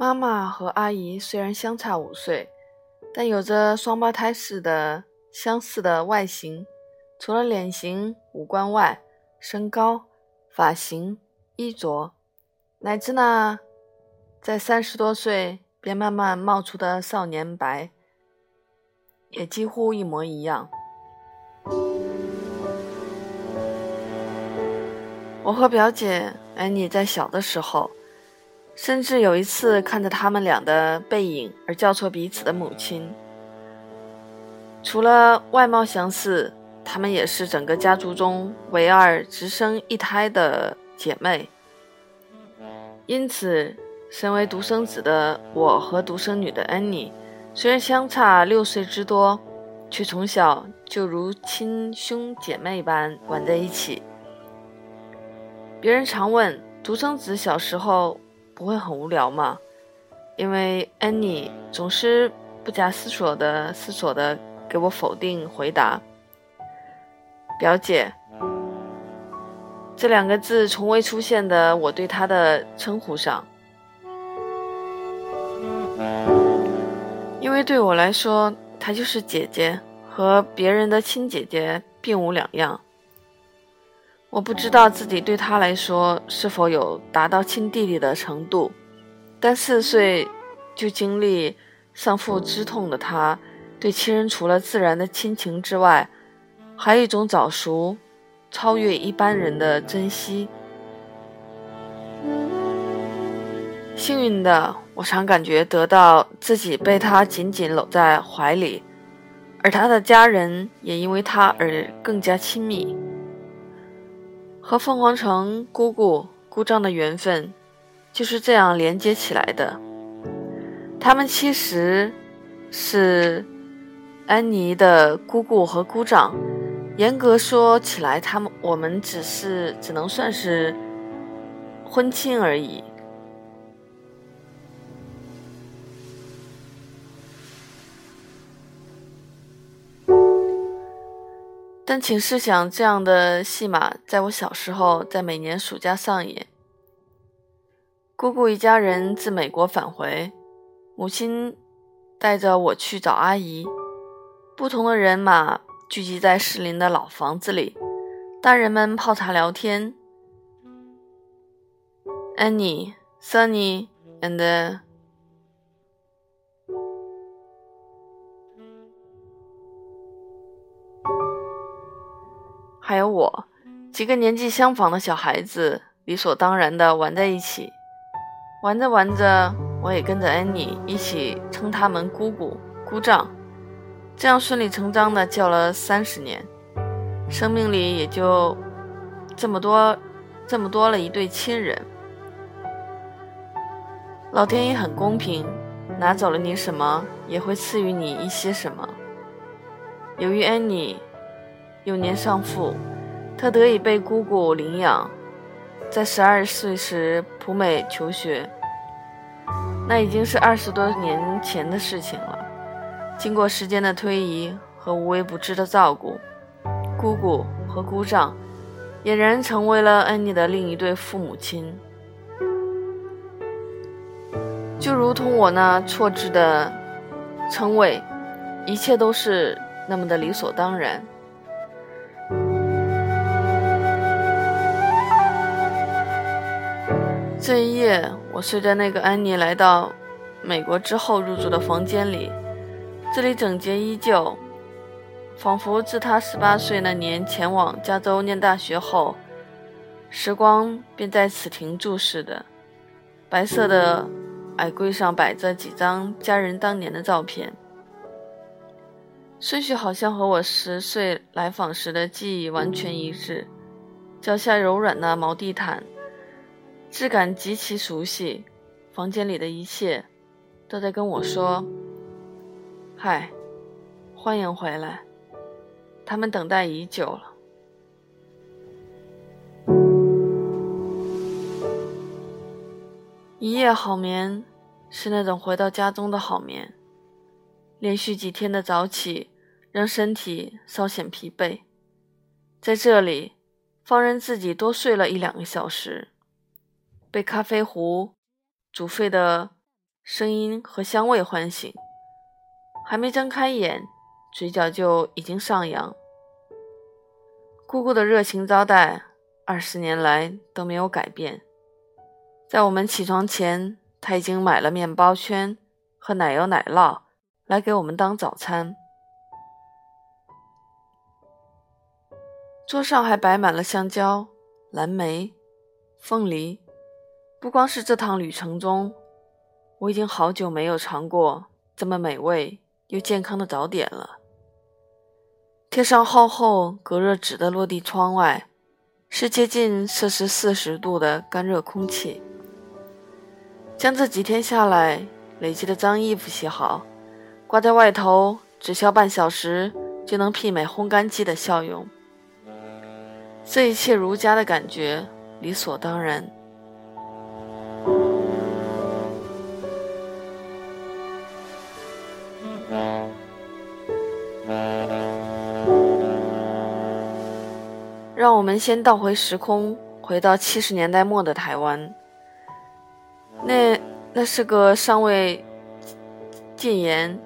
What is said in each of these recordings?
妈妈和阿姨虽然相差五岁，但有着双胞胎似的相似的外形。除了脸型、五官外，身高、发型、衣着，乃至那在三十多岁便慢慢冒出的少年白，也几乎一模一样。我和表姐安妮在小的时候。甚至有一次看着他们俩的背影而叫错彼此的母亲。除了外貌相似，她们也是整个家族中唯二只生一胎的姐妹。因此，身为独生子的我和独生女的安妮，虽然相差六岁之多，却从小就如亲兄姐妹般玩在一起。别人常问独生子小时候。不会很无聊吗？因为安妮总是不假思索的、思索的给我否定回答。表姐这两个字从未出现的我对她的称呼上，因为对我来说，她就是姐姐，和别人的亲姐姐并无两样。我不知道自己对他来说是否有达到亲弟弟的程度，但四岁就经历丧父之痛的他，对亲人除了自然的亲情之外，还有一种早熟、超越一般人的珍惜。幸运的，我常感觉得到自己被他紧紧搂在怀里，而他的家人也因为他而更加亲密。和凤凰城姑姑姑丈的缘分就是这样连接起来的。他们其实是安妮的姑姑和姑丈，严格说起来，他们我们只是只能算是婚亲而已。但请试想，这样的戏码在我小时候，在每年暑假上演。姑姑一家人自美国返回，母亲带着我去找阿姨，不同的人马聚集在士林的老房子里，大人们泡茶聊天。Annie, Sunny and 还有我，几个年纪相仿的小孩子，理所当然的玩在一起。玩着玩着，我也跟着安妮一起称他们姑姑、姑丈，这样顺理成章的叫了三十年。生命里也就这么多，这么多了一对亲人。老天爷很公平，拿走了你什么，也会赐予你一些什么。由于安妮。幼年丧父，他得以被姑姑领养，在十二岁时赴美求学。那已经是二十多年前的事情了。经过时间的推移和无微不至的照顾，姑姑和姑丈俨然成为了安妮的另一对父母亲。就如同我那错置的称谓，一切都是那么的理所当然。这一夜，我随着那个安妮来到美国之后入住的房间里，这里整洁依旧，仿佛自她十八岁那年前往加州念大学后，时光便在此停住似的。白色的矮柜上摆着几张家人当年的照片，顺序好像和我十岁来访时的记忆完全一致。脚下柔软的毛地毯。质感极其熟悉，房间里的一切都在跟我说：“嗨，欢迎回来。”他们等待已久了。一夜好眠，是那种回到家中的好眠。连续几天的早起，让身体稍显疲惫，在这里，放任自己多睡了一两个小时。被咖啡壶煮沸的声音和香味唤醒，还没睁开眼，嘴角就已经上扬。姑姑的热情招待，二十年来都没有改变。在我们起床前，她已经买了面包圈和奶油奶酪来给我们当早餐。桌上还摆满了香蕉、蓝莓、凤梨。不光是这趟旅程中。我已经好久没有尝过这么美味又健康的早点了。贴上厚厚隔热纸的落地窗外，是接近摄氏四十度的干热空气。将这几天下来累积的脏衣服洗好，挂在外头，只需半小时就能媲美烘干机的效用。这一切如家的感觉，理所当然。我们先倒回时空，回到七十年代末的台湾。那那是个尚未禁言、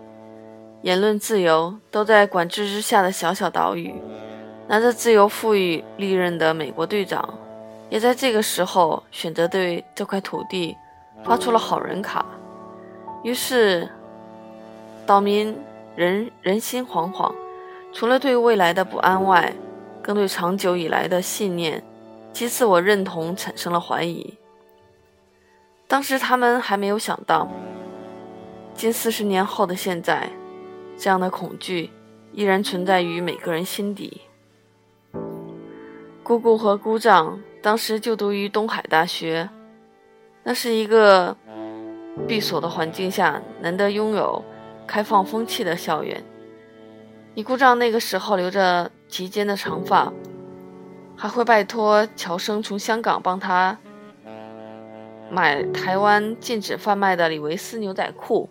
言论自由都在管制之下的小小岛屿。拿着自由赋予利刃的美国队长，也在这个时候选择对这块土地发出了好人卡。于是，岛民人人心惶惶，除了对未来的不安外，更对长久以来的信念及自我认同产生了怀疑。当时他们还没有想到，近四十年后的现在，这样的恐惧依然存在于每个人心底。姑姑和姑丈当时就读于东海大学，那是一个闭锁的环境下难得拥有开放风气的校园。你姑丈那个时候留着。齐肩的长发，还会拜托乔生从香港帮他买台湾禁止贩卖的李维斯牛仔裤，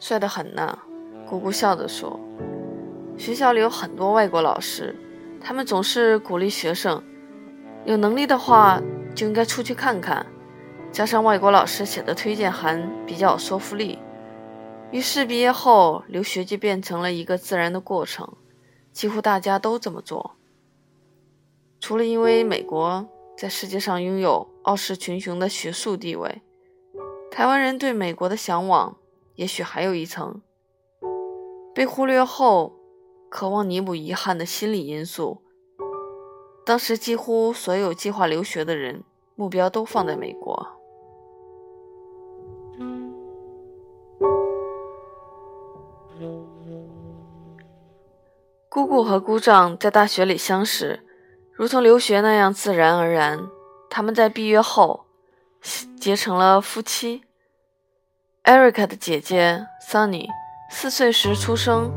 帅得很呢。姑姑笑着说：“学校里有很多外国老师，他们总是鼓励学生，有能力的话就应该出去看看。加上外国老师写的推荐函比较有说服力。”于是毕业后，留学就变成了一个自然的过程，几乎大家都这么做。除了因为美国在世界上拥有傲视群雄的学术地位，台湾人对美国的向往也许还有一层被忽略后，渴望弥补遗憾的心理因素。当时几乎所有计划留学的人，目标都放在美国。姑姑和姑丈在大学里相识，如同留学那样自然而然。他们在毕业后结成了夫妻。Erica 的姐姐 Sunny 四岁时出生，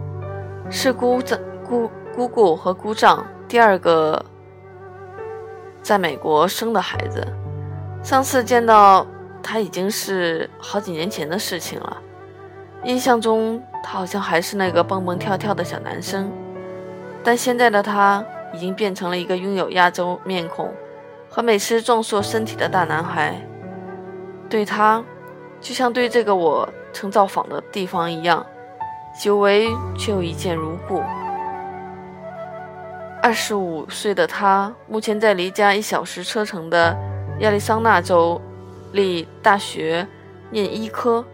是姑丈、姑姑姑和姑丈第二个在美国生的孩子。上次见到他已经是好几年前的事情了。印象中，他好像还是那个蹦蹦跳跳的小男生。但现在的他已经变成了一个拥有亚洲面孔和美式壮硕身体的大男孩，对他，就像对这个我曾造访的地方一样，久违却又一见如故。二十五岁的他，目前在离家一小时车程的亚利桑那州立大学念医科，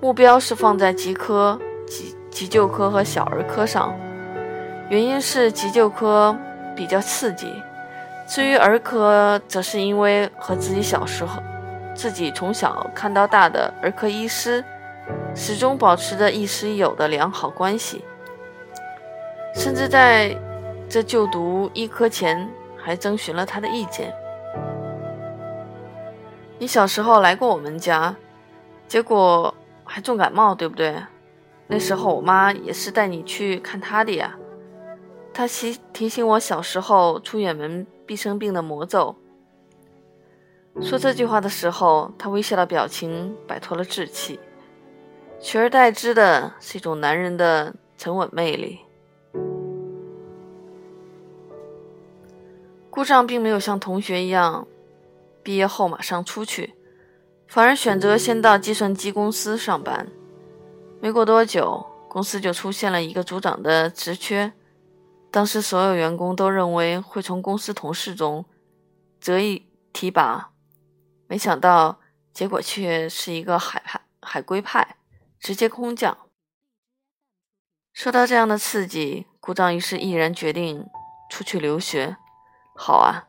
目标是放在吉科、急救科和小儿科上。原因是急救科比较刺激，至于儿科，则是因为和自己小时候、自己从小看到大的儿科医师，始终保持着亦师亦友的良好关系，甚至在这就读医科前还征询了他的意见。你小时候来过我们家，结果还重感冒，对不对？那时候我妈也是带你去看他的呀。他提提醒我小时候出远门必生病的魔咒。说这句话的时候，他微笑的表情摆脱了稚气，取而代之的是一种男人的沉稳魅力。顾丈并没有像同学一样，毕业后马上出去，反而选择先到计算机公司上班。没过多久，公司就出现了一个组长的职缺。当时所有员工都认为会从公司同事中择一提拔，没想到结果却是一个海派海归派，直接空降。受到这样的刺激，姑丈于是毅然决定出去留学。好啊，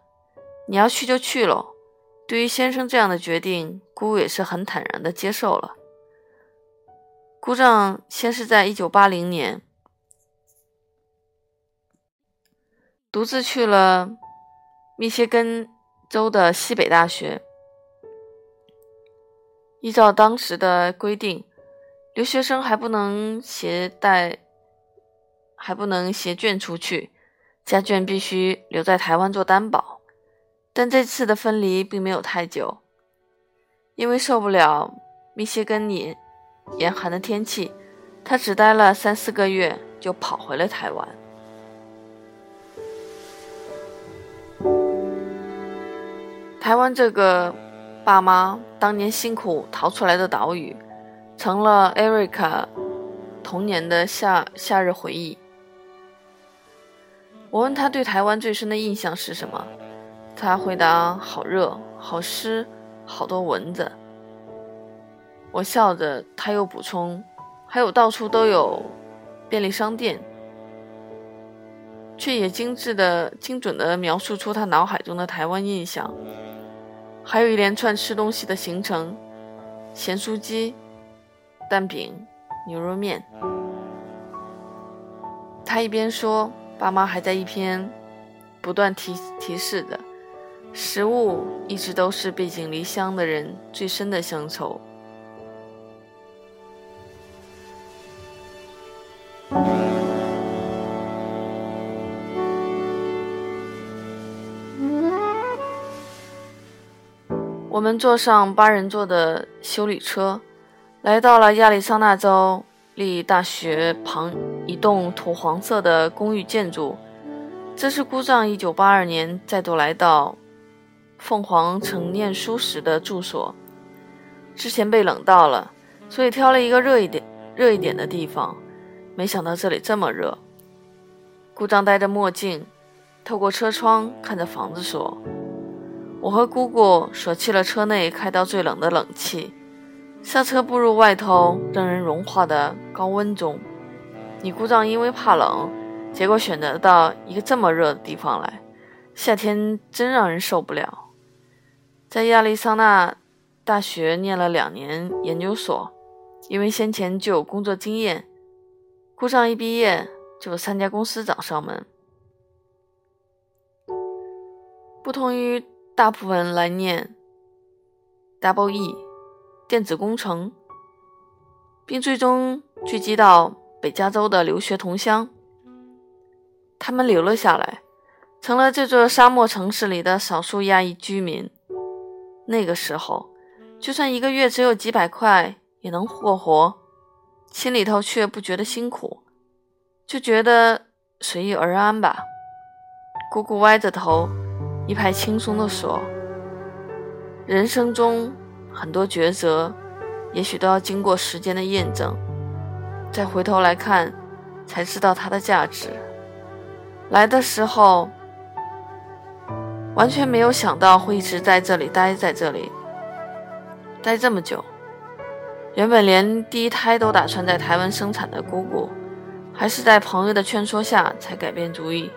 你要去就去喽。对于先生这样的决定，姑姑也是很坦然的接受了。姑丈先是在一九八零年。独自去了密歇根州的西北大学。依照当时的规定，留学生还不能携带，还不能携眷出去，家眷必须留在台湾做担保。但这次的分离并没有太久，因为受不了密歇根严严寒的天气，他只待了三四个月就跑回了台湾。台湾这个爸妈当年辛苦逃出来的岛屿，成了艾瑞卡童年的夏夏日回忆。我问他对台湾最深的印象是什么，他回答：好热，好湿，好多蚊子。我笑着，他又补充：还有到处都有便利商店，却也精致的、精准的描述出他脑海中的台湾印象。还有一连串吃东西的行程：咸酥鸡、蛋饼、牛肉面。他一边说，爸妈还在一边不断提提示着：食物一直都是背井离乡的人最深的乡愁。我们坐上八人座的修理车，来到了亚利桑那州立大学旁一栋土黄色的公寓建筑。这是姑丈1982年再度来到凤凰城念书时的住所。之前被冷到了，所以挑了一个热一点、热一点的地方。没想到这里这么热。姑丈戴着墨镜，透过车窗看着房子说。我和姑姑舍弃了车内开到最冷的冷气，下车步入外头让人融化的高温中。你姑丈因为怕冷，结果选择到一个这么热的地方来，夏天真让人受不了。在亚利桑那大学念了两年研究所，因为先前就有工作经验，姑丈一毕业就有三家公司找上门，不同于。大部分来念 Double E 电子工程，并最终聚集到北加州的留学同乡。他们留了下来，成了这座沙漠城市里的少数亚裔居民。那个时候，就算一个月只有几百块也能过活，心里头却不觉得辛苦，就觉得随遇而安吧。姑姑歪着头。一派轻松地说：“人生中很多抉择，也许都要经过时间的验证，再回头来看，才知道它的价值。来的时候，完全没有想到会一直在这里待在这里，待这么久。原本连第一胎都打算在台湾生产的姑姑，还是在朋友的劝说下才改变主意。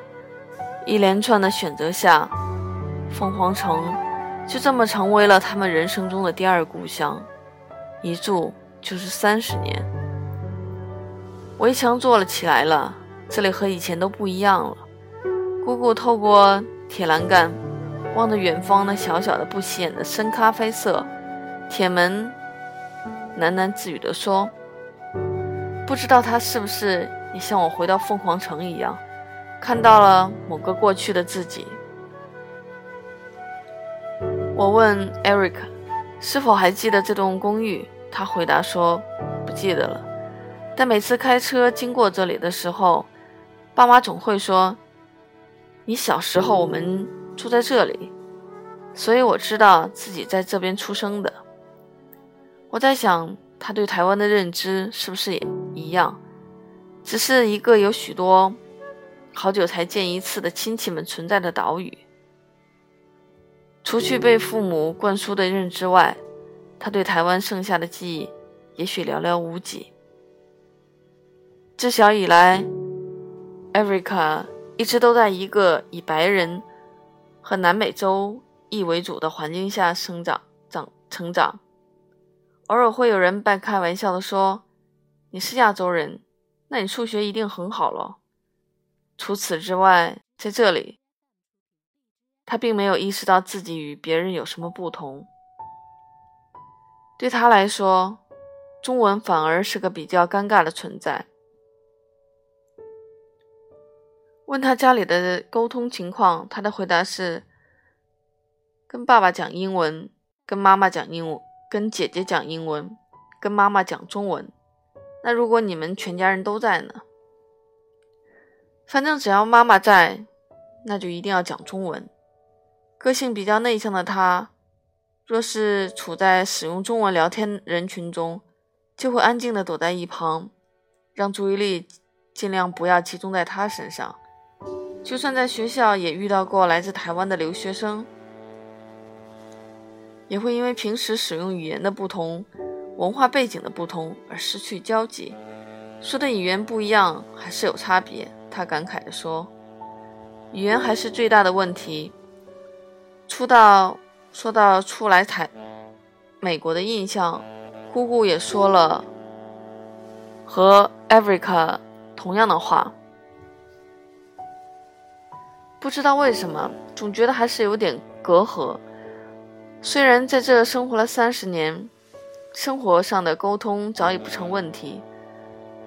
一连串的选择下。”凤凰城就这么成为了他们人生中的第二故乡，一住就是三十年。围墙做了起来了，这里和以前都不一样了。姑姑透过铁栏杆望着远方那小小的、不起眼的深咖啡色铁门，喃喃自语地说：“不知道他是不是也像我回到凤凰城一样，看到了某个过去的自己。”我问 Eric 是否还记得这栋公寓，他回答说不记得了。但每次开车经过这里的时候，爸妈总会说：“你小时候我们住在这里，所以我知道自己在这边出生的。”我在想，他对台湾的认知是不是也一样？只是一个有许多好久才见一次的亲戚们存在的岛屿。除去被父母灌输的认知外，他对台湾剩下的记忆也许寥寥无几。自小以来，艾瑞卡一直都在一个以白人和南美洲裔为主的环境下生长、长成长。偶尔会有人半开玩笑的说：“你是亚洲人，那你数学一定很好咯。”除此之外，在这里，他并没有意识到自己与别人有什么不同。对他来说，中文反而是个比较尴尬的存在。问他家里的沟通情况，他的回答是：跟爸爸讲英文，跟妈妈讲英文。跟姐姐讲英文，跟妈妈讲中文。那如果你们全家人都在呢？反正只要妈妈在，那就一定要讲中文。个性比较内向的他，若是处在使用中文聊天人群中，就会安静的躲在一旁，让注意力尽量不要集中在他身上。就算在学校也遇到过来自台湾的留学生。也会因为平时使用语言的不同、文化背景的不同而失去交集。说的语言不一样，还是有差别。他感慨地说：“语言还是最大的问题。”初到说到初来台美国的印象，姑姑也说了和 Erica 同样的话。不知道为什么，总觉得还是有点隔阂。虽然在这生活了三十年，生活上的沟通早已不成问题，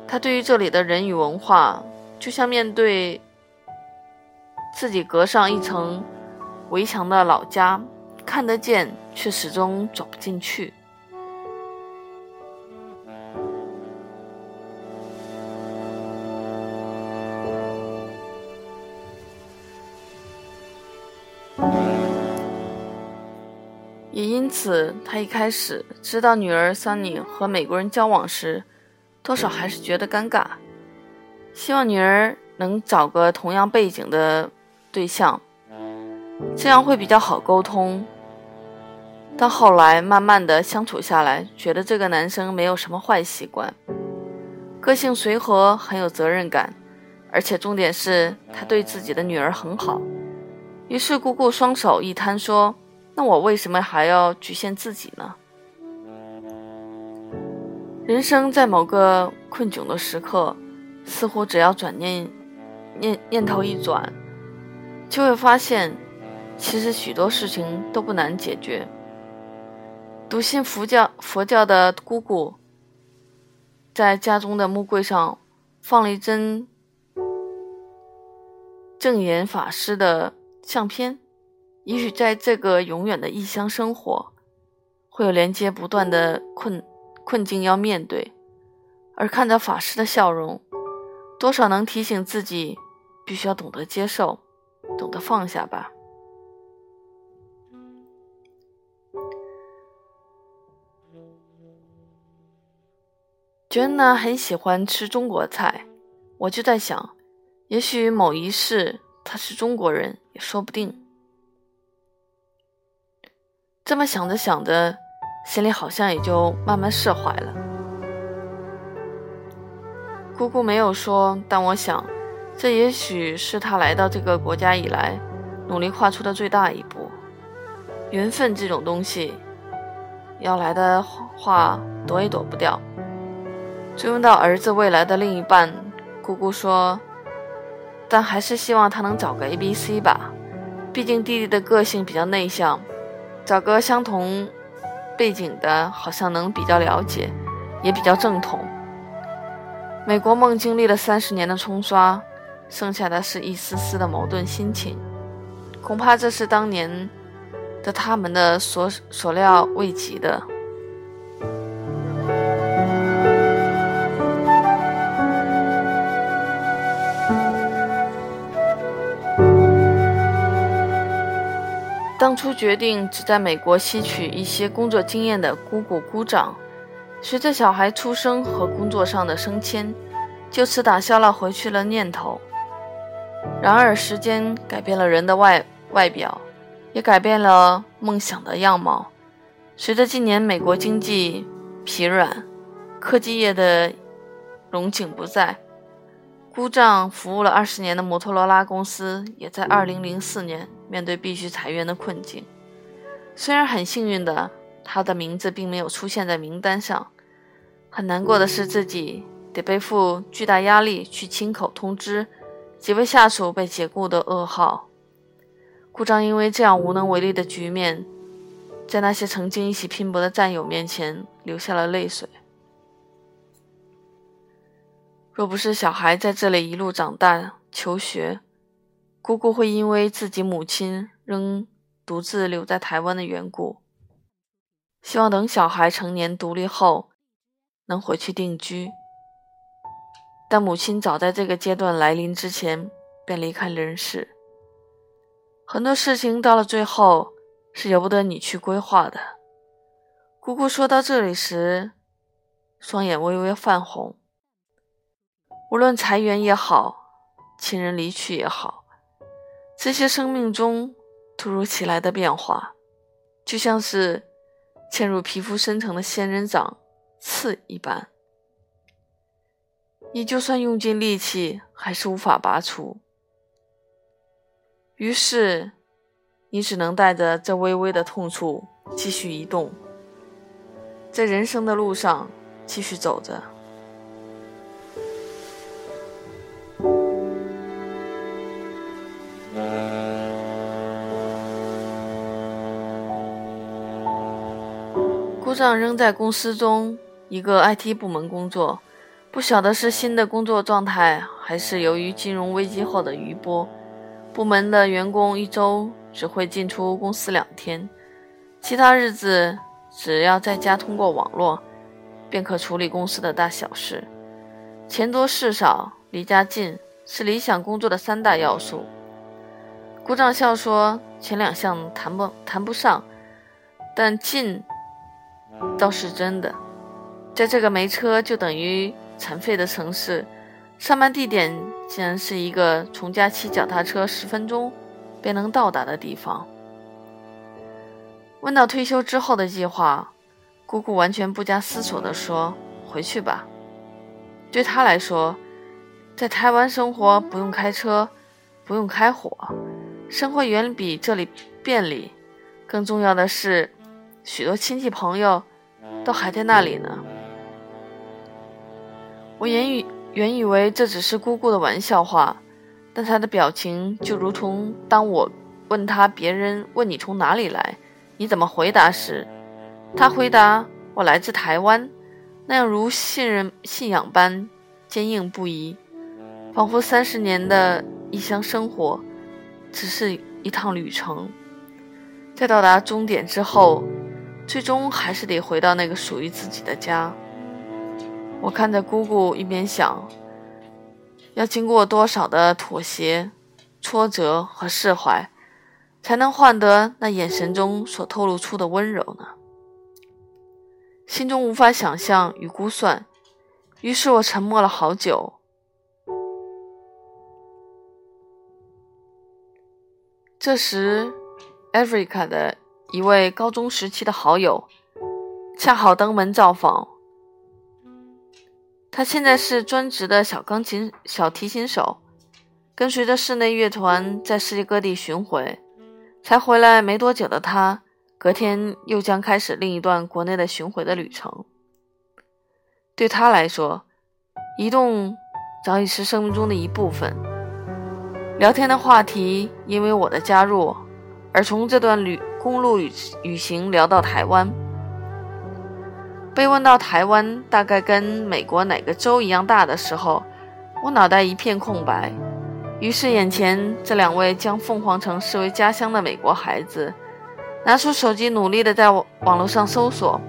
他对于这里的人与文化，就像面对自己隔上一层围墙的老家，看得见，却始终走不进去。此，他一开始知道女儿 Sunny 和美国人交往时，多少还是觉得尴尬，希望女儿能找个同样背景的对象，这样会比较好沟通。但后来，慢慢的相处下来，觉得这个男生没有什么坏习惯，个性随和，很有责任感，而且重点是他对自己的女儿很好。于是，姑姑双手一摊说。那我为什么还要局限自己呢？人生在某个困窘的时刻，似乎只要转念念念头一转，就会发现，其实许多事情都不难解决。笃信佛教佛教的姑姑，在家中的木柜上放了一尊正言法师的相片。也许在这个永远的异乡生活，会有连接不断的困困境要面对，而看着法师的笑容，多少能提醒自己，必须要懂得接受，懂得放下吧。娟呢很喜欢吃中国菜，我就在想，也许某一世他是中国人也说不定。这么想着想着，心里好像也就慢慢释怀了。姑姑没有说，但我想，这也许是他来到这个国家以来努力跨出的最大一步。缘分这种东西，要来的话躲也躲不掉。追问到儿子未来的另一半，姑姑说：“但还是希望他能找个 A、B、C 吧，毕竟弟弟的个性比较内向。”找个相同背景的，好像能比较了解，也比较正统。美国梦经历了三十年的冲刷，剩下的是一丝丝的矛盾心情。恐怕这是当年的他们的所所料未及的。当初决定只在美国吸取一些工作经验的姑姑姑丈，随着小孩出生和工作上的升迁，就此打消了回去的念头。然而，时间改变了人的外外表，也改变了梦想的样貌。随着近年美国经济疲软，科技业的荣景不再，姑丈服务了二十年的摩托罗拉公司，也在二零零四年面对必须裁员的困境。虽然很幸运的，他的名字并没有出现在名单上。很难过的是，自己得背负巨大压力去亲口通知几位下属被解雇的噩耗。顾章因为这样无能为力的局面，在那些曾经一起拼搏的战友面前流下了泪水。若不是小孩在这里一路长大求学，姑姑会因为自己母亲仍独自留在台湾的缘故，希望等小孩成年独立后。能回去定居，但母亲早在这个阶段来临之前便离开人世。很多事情到了最后是由不得你去规划的。姑姑说到这里时，双眼微微泛红。无论裁员也好，亲人离去也好，这些生命中突如其来的变化，就像是嵌入皮肤深层的仙人掌。刺一般，你就算用尽力气，还是无法拔出。于是，你只能带着这微微的痛楚继续移动，在人生的路上继续走着。姑丈仍在公司中。一个 IT 部门工作，不晓得是新的工作状态，还是由于金融危机后的余波。部门的员工一周只会进出公司两天，其他日子只要在家通过网络，便可处理公司的大小事。钱多事少，离家近是理想工作的三大要素。鼓掌笑说：“前两项谈不谈不上，但近倒是真的。”在这个没车就等于残废的城市，上班地点竟然是一个从家骑脚踏车十分钟便能到达的地方。问到退休之后的计划，姑姑完全不加思索地说：“回去吧。”对她来说，在台湾生活不用开车，不用开火，生活远比这里便利。更重要的是，许多亲戚朋友都还在那里呢。我原以原以为这只是姑姑的玩笑话，但她的表情就如同当我问他别人问你从哪里来，你怎么回答时，他回答我来自台湾，那样如信任信仰般坚硬不移，仿佛三十年的异乡生活只是一趟旅程，在到达终点之后，最终还是得回到那个属于自己的家。我看着姑姑，一边想，要经过多少的妥协、挫折和释怀，才能换得那眼神中所透露出的温柔呢？心中无法想象与估算，于是我沉默了好久。这时，艾瑞 i a 的一位高中时期的好友，恰好登门造访。他现在是专职的小钢琴、小提琴手，跟随着室内乐团在世界各地巡回。才回来没多久的他，隔天又将开始另一段国内的巡回的旅程。对他来说，移动早已是生命中的一部分。聊天的话题因为我的加入，而从这段旅公路旅旅行聊到台湾。被问到台湾大概跟美国哪个州一样大的时候，我脑袋一片空白。于是，眼前这两位将凤凰城视为家乡的美国孩子，拿出手机努力的在网络上搜索。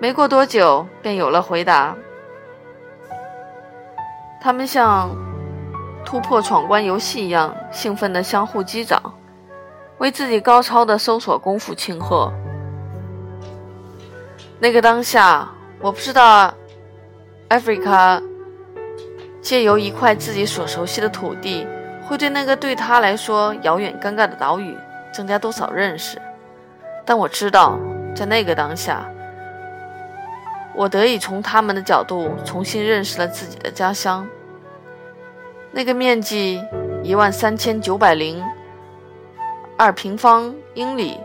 没过多久，便有了回答。他们像突破闯关游戏一样兴奋的相互击掌，为自己高超的搜索功夫庆贺。那个当下，我不知道，Africa 借由一块自己所熟悉的土地，会对那个对他来说遥远尴尬的岛屿增加多少认识。但我知道，在那个当下，我得以从他们的角度重新认识了自己的家乡。那个面积一万三千九百零二平方英里，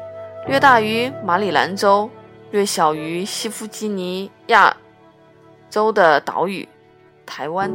略大于马里兰州。略小于西弗吉尼亚州的岛屿，台湾。